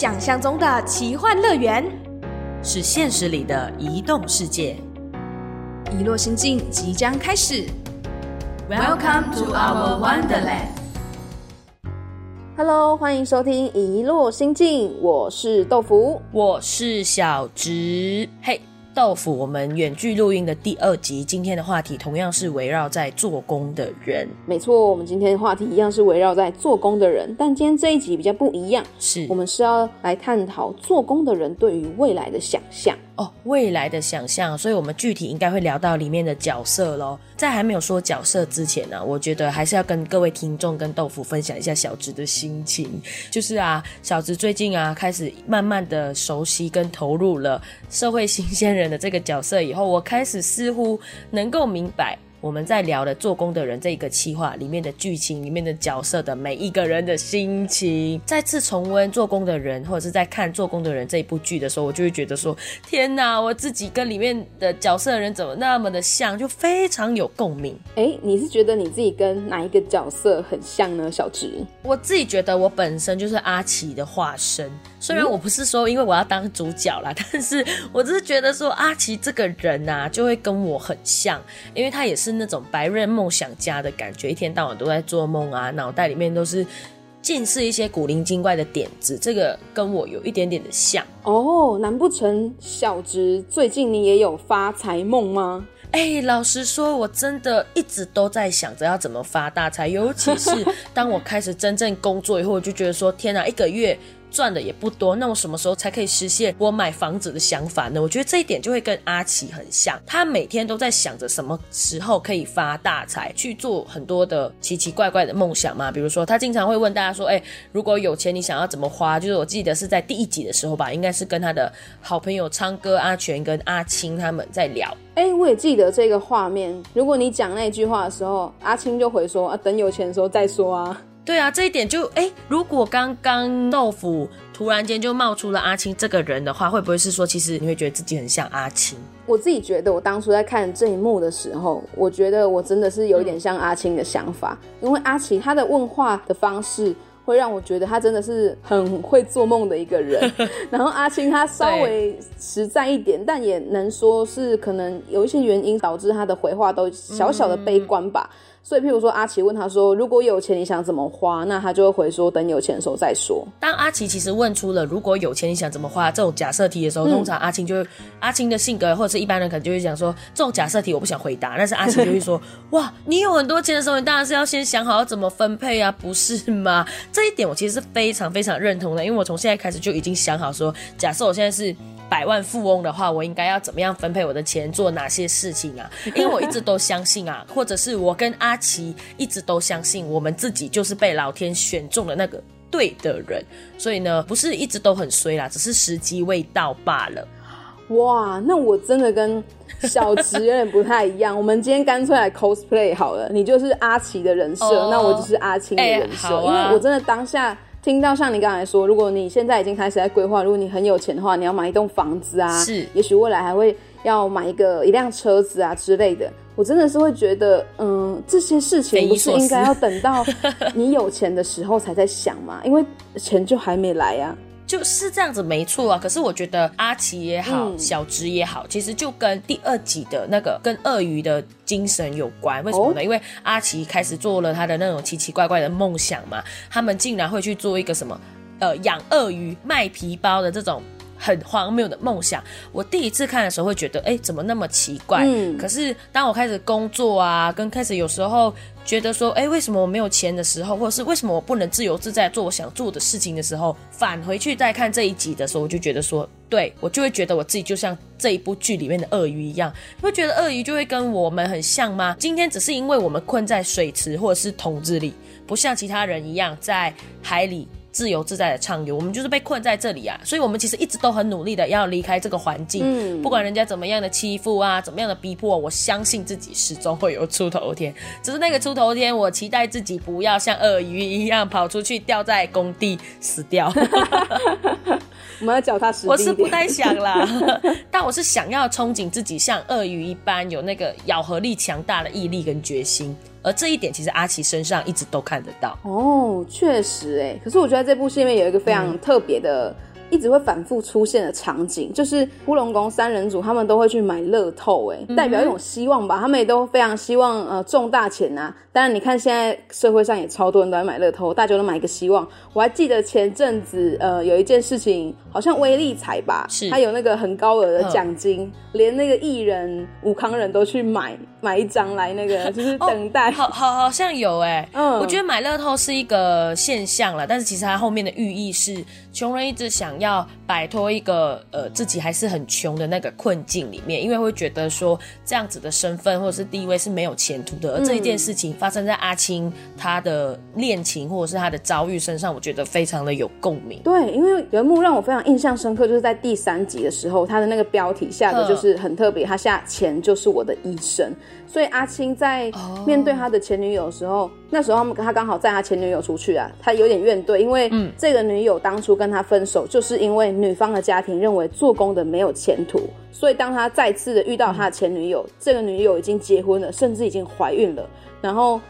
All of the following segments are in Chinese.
想象中的奇幻乐园，是现实里的移动世界。遗落心境即将开始。Welcome to our Wonderland. Hello，欢迎收听《遗落心境》，我是豆腐。我是小植，嘿，豆腐，我们远距录音的第二集，今天的话题同样是围绕在做工的人，没错，我们今天的话题一样是围绕在做工的人，但今天这一集比较不一样，是我们是要来探讨做工的人对于未来的想象。哦未来的想象，所以我们具体应该会聊到里面的角色喽。在还没有说角色之前呢、我觉得还是要跟各位听众跟豆腐分享一下小植的心情，就是啊，小植最近啊开始慢慢的熟悉跟投入了社会新鲜人的这个角色以后，我开始似乎能够明白。我们在聊的做工的人这一个企划里面的剧情里面的角色的每一个人的心情，再次重温做工的人，或者是在看做工的人这一部剧的时候，我就会觉得说：天哪，我自己跟里面的角色的人怎么那么的像，就非常有共鸣。哎，你是觉得你自己跟哪一个角色很像呢？小植？我自己觉得我本身就是阿奇的化身，虽然我不是说因为我要当主角啦，但是我只是觉得说阿奇这个人呐、就会跟我很像，因为他也是那种白日梦想家的感觉，一天到晚都在做梦啊，脑袋里面都是尽是一些古灵精怪的点子，这个跟我有一点点的像。哦，难不成小植最近你也有发财梦吗？哎、老实说，我真的一直都在想着要怎么发大财，尤其是当我开始真正工作以后，我就觉得说，天哪，一个月赚的也不多，那我什么时候才可以实现我买房子的想法呢？我觉得这一点就会跟阿奇很像，他每天都在想着什么时候可以发大财，去做很多的奇奇怪怪的梦想嘛。比如说，他经常会问大家说，哎、如果有钱，你想要怎么花？就是我记得是在第一集的时候吧，应该是跟他的好朋友昌哥、阿全跟阿青他们在聊。哎，我也记得这个画面。如果你讲那句话的时候，阿青就回说：“啊，等有钱的时候再说啊。对啊，这一点就哎，如果刚刚豆腐突然间就冒出了阿青这个人的话，会不会是说，其实你会觉得自己很像阿青？”我自己觉得，我当初在看这一幕的时候，我觉得我真的是有一点像阿青的想法，因为阿青他的问话的方式。会让我觉得他真的是很会做梦的一个人，然后阿青他稍微实在一点，但也能说是可能有一些原因导致他的回话都小小的悲观吧。所以，譬如说阿奇问他说：“如果有钱，你想怎么花？”那他就会回说：“等有钱的时候再说。当阿奇其实问出了如果有钱你想怎么花这种假设题的时候，通常阿青就会阿青的性格或者是一般人可能就会讲说这种假设题我不想回答，但是阿青就会说哇，你有很多钱的时候，你当然是要先想好要怎么分配啊，不是吗？这一点我其实是非常非常认同的，因为我从现在开始就已经想好说，假设我现在是。百万富翁的话，我应该要怎么样分配我的钱，做哪些事情啊？因为我一直都相信啊，或者是我跟阿奇一直都相信，我们自己就是被老天选中的那个对的人，所以呢，不是一直都很衰啦，只是时机未到罢了。”哇，那我真的跟小植有点不太一样。我们今天干脆来 cosplay 好了，你就是阿奇的人设，哦那我就是阿青的人设，因为我真的当下。听到像你刚才说，如果你现在已经开始在规划，如果你很有钱的话，你要买一栋房子啊，是也许未来还会要买一个一辆车子啊之类的。我真的是会觉得，嗯，这些事情不是应该要等到你有钱的时候才在想吗？因为钱就还没来啊。就是这样子，没错啊。可是我觉得阿奇也好，嗯小植也好，其实就跟第二集的那个跟鳄鱼的精神有关。为什么呢？哦因为阿奇开始做了他的那种奇奇怪怪的梦想嘛，他们竟然会去做一个什么呃养鳄鱼卖皮包的这种。很荒谬的梦想，我第一次看的时候会觉得，哎、怎么那么奇怪？嗯可是当我开始工作啊，跟开始有时候觉得说，哎、为什么我没有钱的时候，或者是为什么我不能自由自在做我想做的事情的时候，返回去再看这一集的时候，我就觉得说，对我就会觉得我自己就像这一部剧里面的鳄鱼一样，你会觉得鳄鱼就会跟我们很像吗？今天只是因为我们困在水池或者是桶子里，不像其他人一样在海里。自由自在的畅游，我们就是被困在这里啊，所以我们其实一直都很努力的要离开这个环境，嗯不管人家怎么样的欺负啊，怎么样的逼迫，我相信自己始终会有出头天。只是那个出头天，我期待自己不要像鳄鱼一样跑出去掉在工地死掉。我们要脚踏实地我。是不太想啦，但我是想要憧憬自己像鳄鱼一般有那个咬合力强大的毅力跟决心。而这一点其实阿奇身上一直都看得到。哦，确实哎，可是我觉得这部戏里面有一个非常特别的一直会反复出现的场景，就是乌龙宫三人组他们都会去买乐透，哎，代表一种希望吧。他们也都非常希望呃中大钱呐。当然，你看现在社会上也超多人都在买乐透，大家都买一个希望。我还记得前阵子呃有一件事情，好像威力彩吧，是他有那个很高额的奖金，连那个艺人武康人都去买买一张来那个 就是等待。好好好像有哎，嗯，我觉得买乐透是一个现象了，但是其实它后面的寓意是。穷人一直想要摆脱一个呃自己还是很穷的那个困境里面，因为会觉得说这样子的身份或者是地位是没有前途的。而这一件事情发生在阿青他的恋情或者是他的遭遇身上，我觉得非常的有共鸣。对，因为有一幕让我非常印象深刻，就是在第三集的时候，他的那个标题下的就是很特别，他下钱就是我的医生。所以阿青在面对他的前女友的时候，那时候他们他刚好载他前女友出去啊，他有点怨怼，因为这个女友当初跟他分手，就是因为女方的家庭认为做工的没有前途，所以当他再次的遇到他的前女友，这个女友已经结婚了，甚至已经怀孕了，然后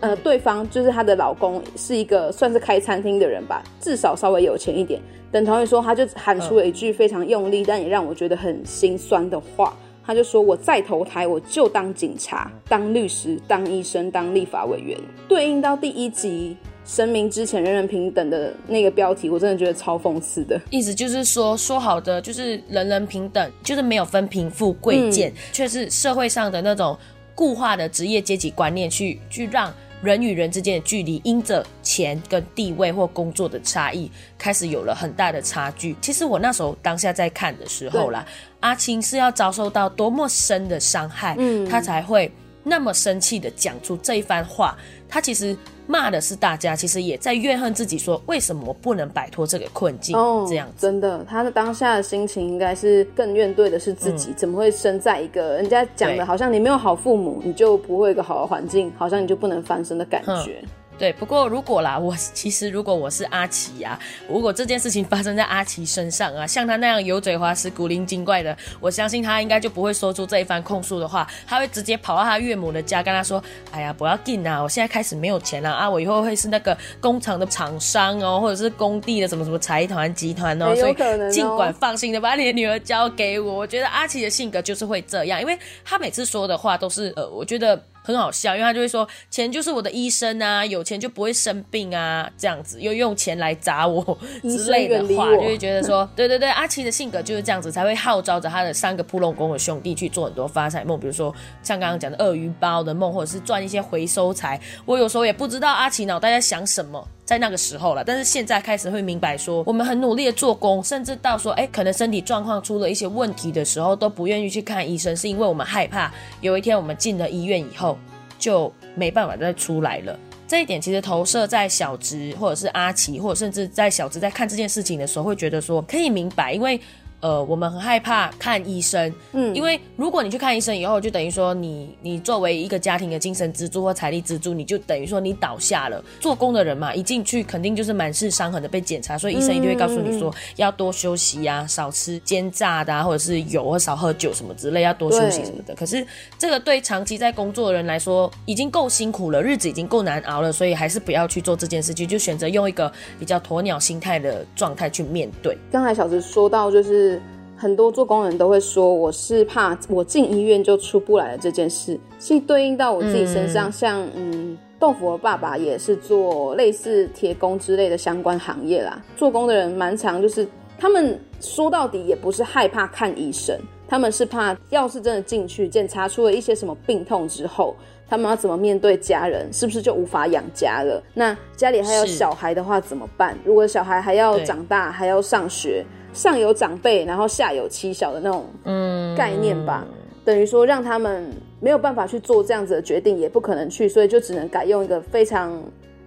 呃，对方就是她的老公是一个算是开餐厅的人吧，至少稍微有钱一点，等同于说他就喊出了一句非常用力，但也让我觉得很心酸的话。他就说：“我再投胎，我就当警察、当律师、当医生、当立法委员。”对应到第一集“声明之前人人平等”的那个标题，我真的觉得超讽刺的。意思就是说，说好的就是人人平等，就是没有分贫富贵贱，却是社会上的那种固化的职业阶级观念，去去让。人与人之间的距离，因着钱跟地位或工作的差异，开始有了很大的差距。其实我那时候当下在看的时候啦，阿青是要遭受到多么深的伤害，嗯他才会那么生气的讲出这一番话。他其实。骂的是大家，其实也在怨恨自己，说为什么不能摆脱这个困境？这样真的，他的当下的心情应该是更怨对的是自己，怎么会生在一个人家讲的好像你没有好父母，你就不会有一个好的环境，好像你就不能翻身的感觉。对，不过如果啦，我其实如果我是阿奇呀，如果这件事情发生在阿奇身上啊，像他那样油嘴滑舌、古灵精怪的，我相信他应该就不会说出这一番控诉的话，他会直接跑到他岳母的家，跟他说：“哎呀，不要进啊，我现在开始没有钱了啊，我以后会是那个工厂的厂商哦，或者是工地的什么什么财团集团哦，所以尽管放心的把你的女儿交给我。”我觉得阿奇的性格就是会这样，因为他每次说的话都是呃，我觉得。很好笑，因为他就会说钱就是我的医生啊，有钱就不会生病啊，这样子又用钱来砸我之类的话，就会觉得说，对对对，阿奇的性格就是这样子，才会号召着他的三个扑龙宫的兄弟去做很多发财梦，比如说像刚刚讲的鳄鱼包的梦，或者是赚一些回收财。我有时候也不知道阿奇脑袋在想什么。在那个时候了，但是现在开始会明白说，我们很努力的做工，甚至到说，哎，可能身体状况出了一些问题的时候，都不愿意去看医生，是因为我们害怕有一天我们进了医院以后就没办法再出来了。这一点其实投射在小植或者是阿奇，或者甚至在小植在看这件事情的时候，会觉得说可以明白，因为。呃，我们很害怕看医生，嗯，因为如果你去看医生以后，就等于说你你作为一个家庭的精神支柱或财力支柱，你就等于说你倒下了。做工的人嘛，一进去肯定就是满是伤痕的被检查，所以医生一定会告诉你说要多休息呀，少吃煎炸的，或者是油或少喝酒什么之类，要多休息什么的。可是这个对长期在工作的人来说已经够辛苦了，日子已经够难熬了，所以还是不要去做这件事情，就选择用一个比较鸵鸟心态的状态去面对。刚才小石说到就是。很多做工人都会说，我是怕我进医院就出不来了这件事，其实对应到我自己身上，像嗯，豆腐的爸爸也是做类似铁工之类的相关行业啦。做工的人蛮常就是他们说到底也不是害怕看医生，他们是怕要是真的进去检查出了一些什么病痛之后，他们要怎么面对家人，是不是就无法养家了？那家里还有小孩的话怎么办？如果小孩还要长大，还要上学？上有长辈，然后下有妻小的那种概念吧，等于说让他们没有办法去做这样子的决定，也不可能去，所以就只能改用一个非常。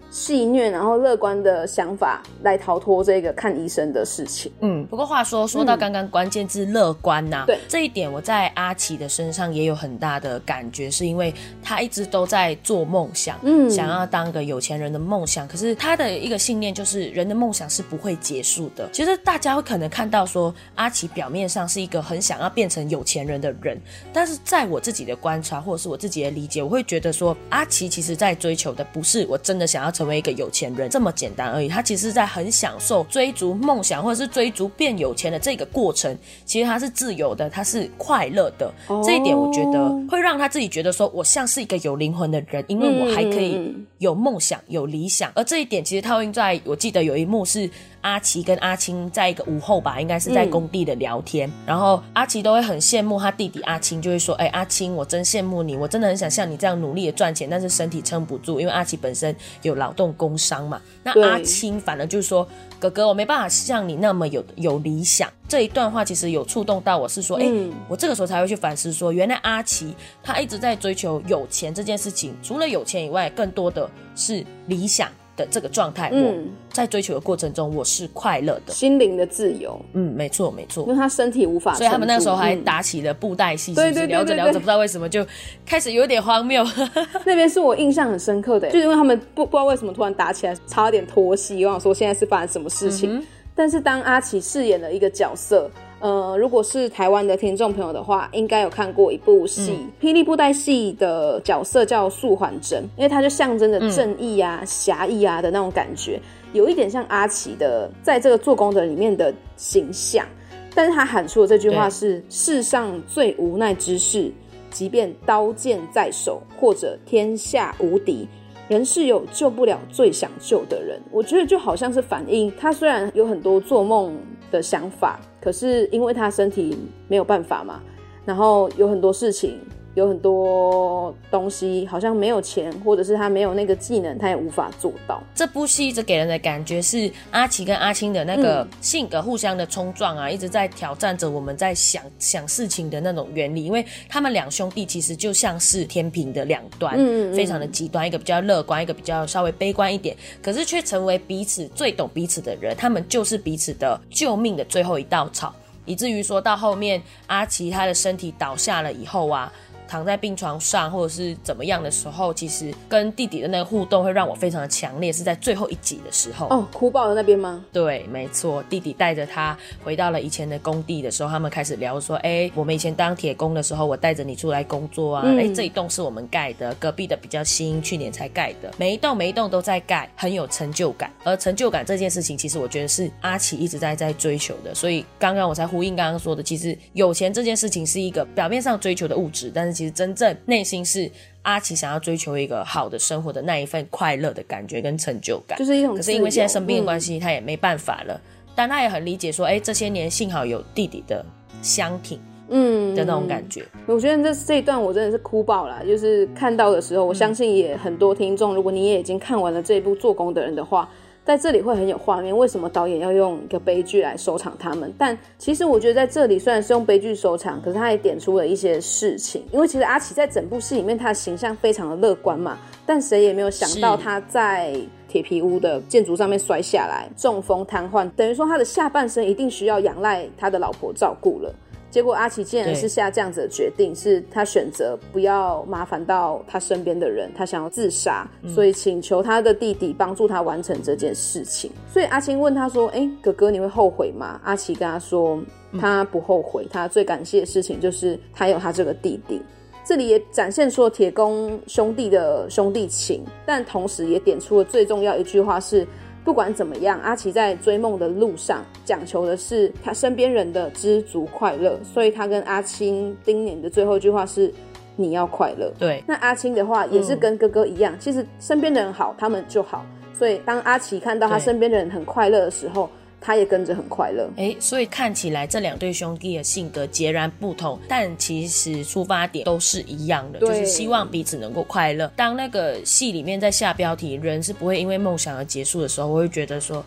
戏谑，然后乐观的想法来逃脱这个看医生的事情。嗯，不过话说说到刚刚关键字乐观呐，对这一点我在阿奇的身上也有很大的感觉，是因为他一直都在做梦想，嗯，想要当个有钱人的梦想。可是他的一个信念就是，人的梦想是不会结束的。其实大家会可能看到说，阿奇表面上是一个很想要变成有钱人的人，但是在我自己的观察或者是我自己的理解，我会觉得说，阿奇其实在追求的不是我真的想要。成为一个有钱人这么简单而已。他其实在很享受追逐梦想或者是追逐变有钱的这个过程，其实他是自由的，他是快乐的。这一点我觉得会让他自己觉得说，我像是一个有灵魂的人，因为我还可以有梦想、有理想。而这一点其实套用在我记得有一幕是。阿奇跟阿青在一个午后吧，应该是在工地的聊天，然后阿奇都会很羡慕他弟弟阿青，就会说：“哎，阿青，我真羡慕你，我真的很想像你这样努力的赚钱，但是身体撑不住，因为阿奇本身有劳动工伤嘛。那阿青反而就是说，哥哥，我没办法像你那么有有理想。这一段话其实有触动到我，是说，哎，我这个时候才会去反思说，原来阿奇他一直在追求有钱这件事情，除了有钱以外，更多的是理想。”的这个状态，我在追求的过程中，我是快乐的，心灵的自由。嗯，没错，没错。因为他身体无法，所以他们那时候还打起了布袋戏，对对聊着聊着，不知道为什么就开始有点荒谬。那边是我印象很深刻的，就是因为他们不不知道为什么突然打起来，差点脱戏。我想说现在是发生什么事情？但是当阿奇饰演了一个角色。呃，如果是台湾的听众朋友的话，应该有看过一部戏，《霹雳布袋戏》的角色叫素环真，因为它就象征着正义啊、侠义啊的那种感觉，有一点像阿奇的在这个做工的里面的形象。但是他喊出的这句话是：世上最无奈之事，即便刀剑在手，或者天下无敌。人是有救不了最想救的人，我觉得就好像是反映他虽然有很多做梦的想法，可是因为他身体没有办法嘛，然后有很多事情。有很多东西好像没有钱，或者是他没有那个技能，他也无法做到。这部戏一直给人的感觉是阿奇跟阿青的那个性格互相的冲撞啊，一直在挑战着我们在想想事情的那种原理。因为他们两兄弟其实就像是天平的两端，嗯非常的极端，一个比较乐观，一个比较稍微悲观一点，可是却成为彼此最懂彼此的人。他们就是彼此的救命的最后一道草，以至于说到后面阿奇他的身体倒下了以后啊。躺在病床上，或者是怎么样的时候，其实跟弟弟的那个互动会让我非常的强烈，是在最后一集的时候。哦，哭爆的那边吗？对，没错。弟弟带着他回到了以前的工地的时候，他们开始聊说：“哎，我们以前当铁工的时候，我带着你出来工作啊。哎，这一栋是我们盖的，隔壁的比较新，去年才盖的。每一栋每一栋都在盖，很有成就感。而成就感这件事情，其实我觉得是阿奇一直在在追求的。所以刚刚我才呼应刚刚说的，其实有钱这件事情是一个表面上追求的物质，但是。其实真正内心是阿奇想要追求一个好的生活的那一份快乐的感觉跟成就感，就是一种。可是因为现在生病的关系，他也没办法了。但他也很理解说，哎，这些年幸好有弟弟的相挺，嗯的那种感觉。我觉得这这一段我真的是哭爆了。就是看到的时候，我相信也很多听众，如果你也已经看完了这一部《做工的人》的话。在这里会很有画面，为什么导演要用一个悲剧来收场他们？但其实我觉得在这里虽然是用悲剧收场，可是他也点出了一些事情。因为其实阿奇在整部戏里面他的形象非常的乐观嘛，但谁也没有想到他在铁皮屋的建筑上面摔下来，中风瘫痪，等于说他的下半身一定需要仰赖他的老婆照顾了。结果阿奇竟然是下这样子的决定，是他选择不要麻烦到他身边的人，他想要自杀，所以请求他的弟弟帮助他完成这件事情。所以阿青问他说：“哎，哥哥，你会后悔吗？”阿奇跟他说：“他不后悔，他最感谢的事情就是他有他这个弟弟。”这里也展现出了铁工兄弟的兄弟情，但同时也点出了最重要一句话是。不管怎么样，阿奇在追梦的路上讲求的是他身边人的知足快乐，所以他跟阿青叮咛的最后一句话是：你要快乐。对，那阿青的话也是跟哥哥一样，其实身边的人好，他们就好。所以当阿奇看到他身边的人很快乐的时候。他也跟着很快乐，哎，所以看起来这两对兄弟的性格截然不同，但其实出发点都是一样的，就是希望彼此能够快乐。当那个戏里面在下标题“人是不会因为梦想而结束”的时候，我会觉得说，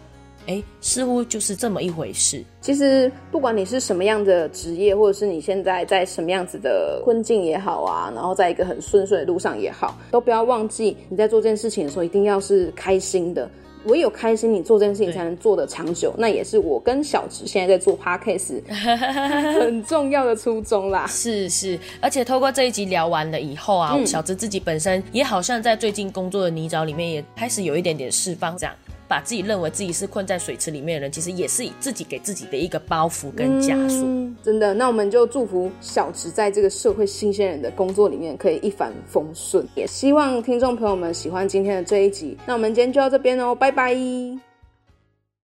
哎，似乎就是这么一回事。其实不管你是什么样的职业，或者是你现在在什么样子的困境也好啊，然后在一个很顺遂的路上也好，都不要忘记你在做这件事情的时候，一定要是开心的。唯有开心，你做这件事情才能做得长久。那也是我跟小直现在在做 podcast 很重要的初衷啦。是是，而且透过这一集聊完了以后啊，小直自己本身也好像在最近工作的泥沼里面也开始有一点点释放，这样。把自己认为自己是困在水池里面的人，其实也是自己给自己的一个包袱跟枷锁。真的，那我们就祝福小池在这个社会新鲜人的工作里面可以一帆风顺，也希望听众朋友们喜欢今天的这一集。那我们今天就到这边哦，拜拜。